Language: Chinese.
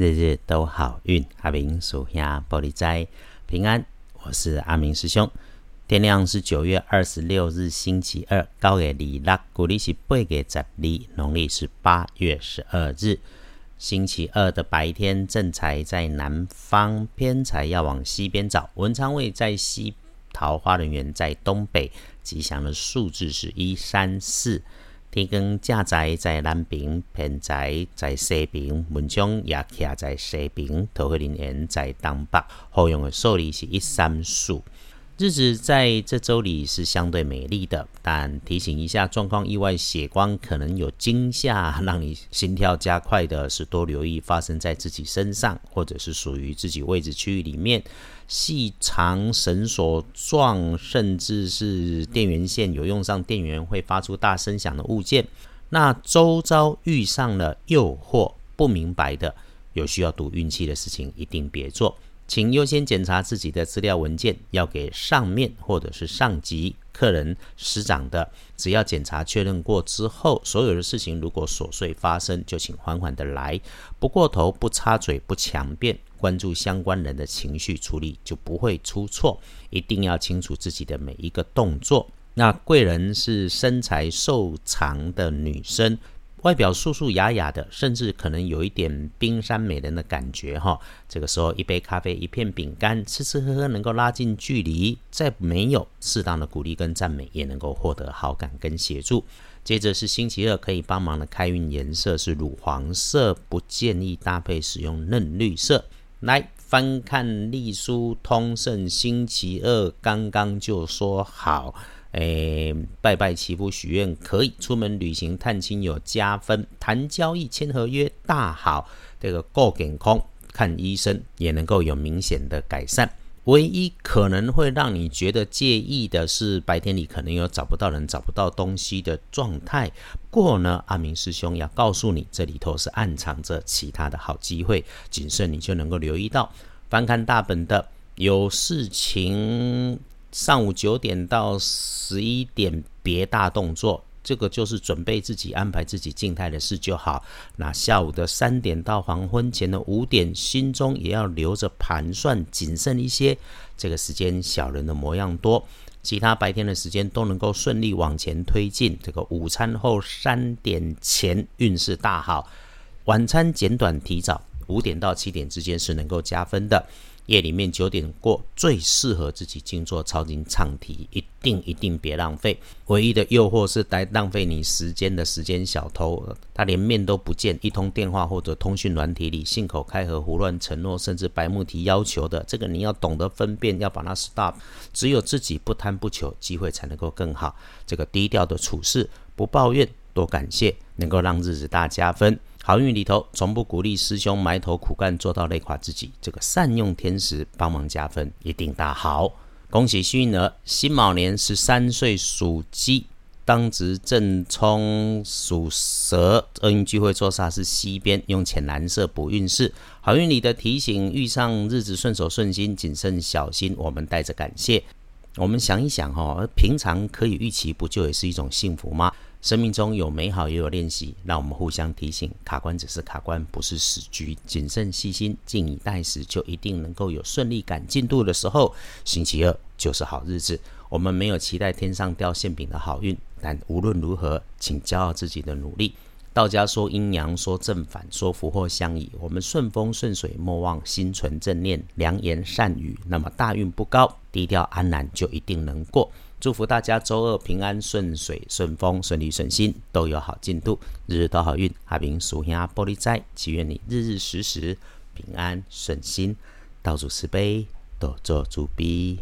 日日都好运。阿明属下玻璃斋平安，我是阿明师兄。天亮是九月二十六日星期二，高月二六，古历是八月十二，农历是八月十二日星期二的白天，正财在南方，偏财要往西边找。文昌位在西，桃花人员在东北。吉祥的数字是一三四。天光正在在南边，偏在在西边，文章也徛在西边，桃花林园在东北。后用的数字是一三四。日子在这周里是相对美丽的，但提醒一下，状况意外，血光可能有惊吓，让你心跳加快的是多留意发生在自己身上，或者是属于自己位置区域里面细长绳索状，甚至是电源线有用上电源会发出大声响的物件。那周遭遇上了诱惑，不明白的，有需要赌运气的事情，一定别做。请优先检查自己的资料文件，要给上面或者是上级客人、师长的。只要检查确认过之后，所有的事情如果琐碎发生，就请缓缓的来，不过头、不插嘴、不强辩，关注相关人的情绪处理，就不会出错。一定要清楚自己的每一个动作。那贵人是身材瘦长的女生。外表素素雅雅的，甚至可能有一点冰山美人的感觉哈。这个时候，一杯咖啡，一片饼干，吃吃喝喝能够拉近距离。再没有适当的鼓励跟赞美，也能够获得好感跟协助。接着是星期二可以帮忙的开运颜色是乳黄色，不建议搭配使用嫩绿色。来翻看历书通胜，星期二刚刚就说好。诶，拜拜祈福许愿可以，出门旅行探亲有加分，谈交易签合约大好。这个过健康看医生也能够有明显的改善。唯一可能会让你觉得介意的是，白天里可能有找不到人、找不到东西的状态。不过呢，阿明师兄要告诉你，这里头是暗藏着其他的好机会，谨慎你就能够留意到。翻看大本的有事情。上午九点到十一点别大动作，这个就是准备自己安排自己静态的事就好。那下午的三点到黄昏前的五点，心中也要留着盘算，谨慎一些。这个时间小人的模样多，其他白天的时间都能够顺利往前推进。这个午餐后三点前运势大好，晚餐简短提早，五点到七点之间是能够加分的。夜里面九点过最适合自己静坐抄经唱题，一定一定别浪费。唯一的诱惑是来浪费你时间的时间小偷，他连面都不见，一通电话或者通讯软体里信口开河、胡乱承诺，甚至白目提要求的，这个你要懂得分辨，要把它 stop。只有自己不贪不求，机会才能够更好。这个低调的处事，不抱怨，多感谢，能够让日子大加分。好运里头，从不鼓励师兄埋头苦干，做到累垮自己。这个善用天时，帮忙加分，一定大好。恭喜幸运儿，辛卯年十三岁属鸡，当值正冲属蛇。厄运聚会坐煞是西边，用浅蓝色补运势。好运里的提醒，遇上日子顺手顺心，谨慎小心。我们带着感谢，我们想一想哈，平常可以预期，不就也是一种幸福吗？生命中有美好，也有练习，让我们互相提醒。卡关只是卡关，不是死局。谨慎细心，静以待时，就一定能够有顺利赶进度的时候。星期二就是好日子。我们没有期待天上掉馅饼的好运，但无论如何，请骄傲自己的努力。道家说阴阳，说正反，说福祸相依。我们顺风顺水，莫忘心存正念，良言善语。那么大运不高，低调安然，就一定能过。祝福大家周二平安顺水顺风顺利顺心都有好进度，日日都好运。阿明属下玻璃斋，祈愿你日日时时平安顺心，道主慈悲，多做主逼。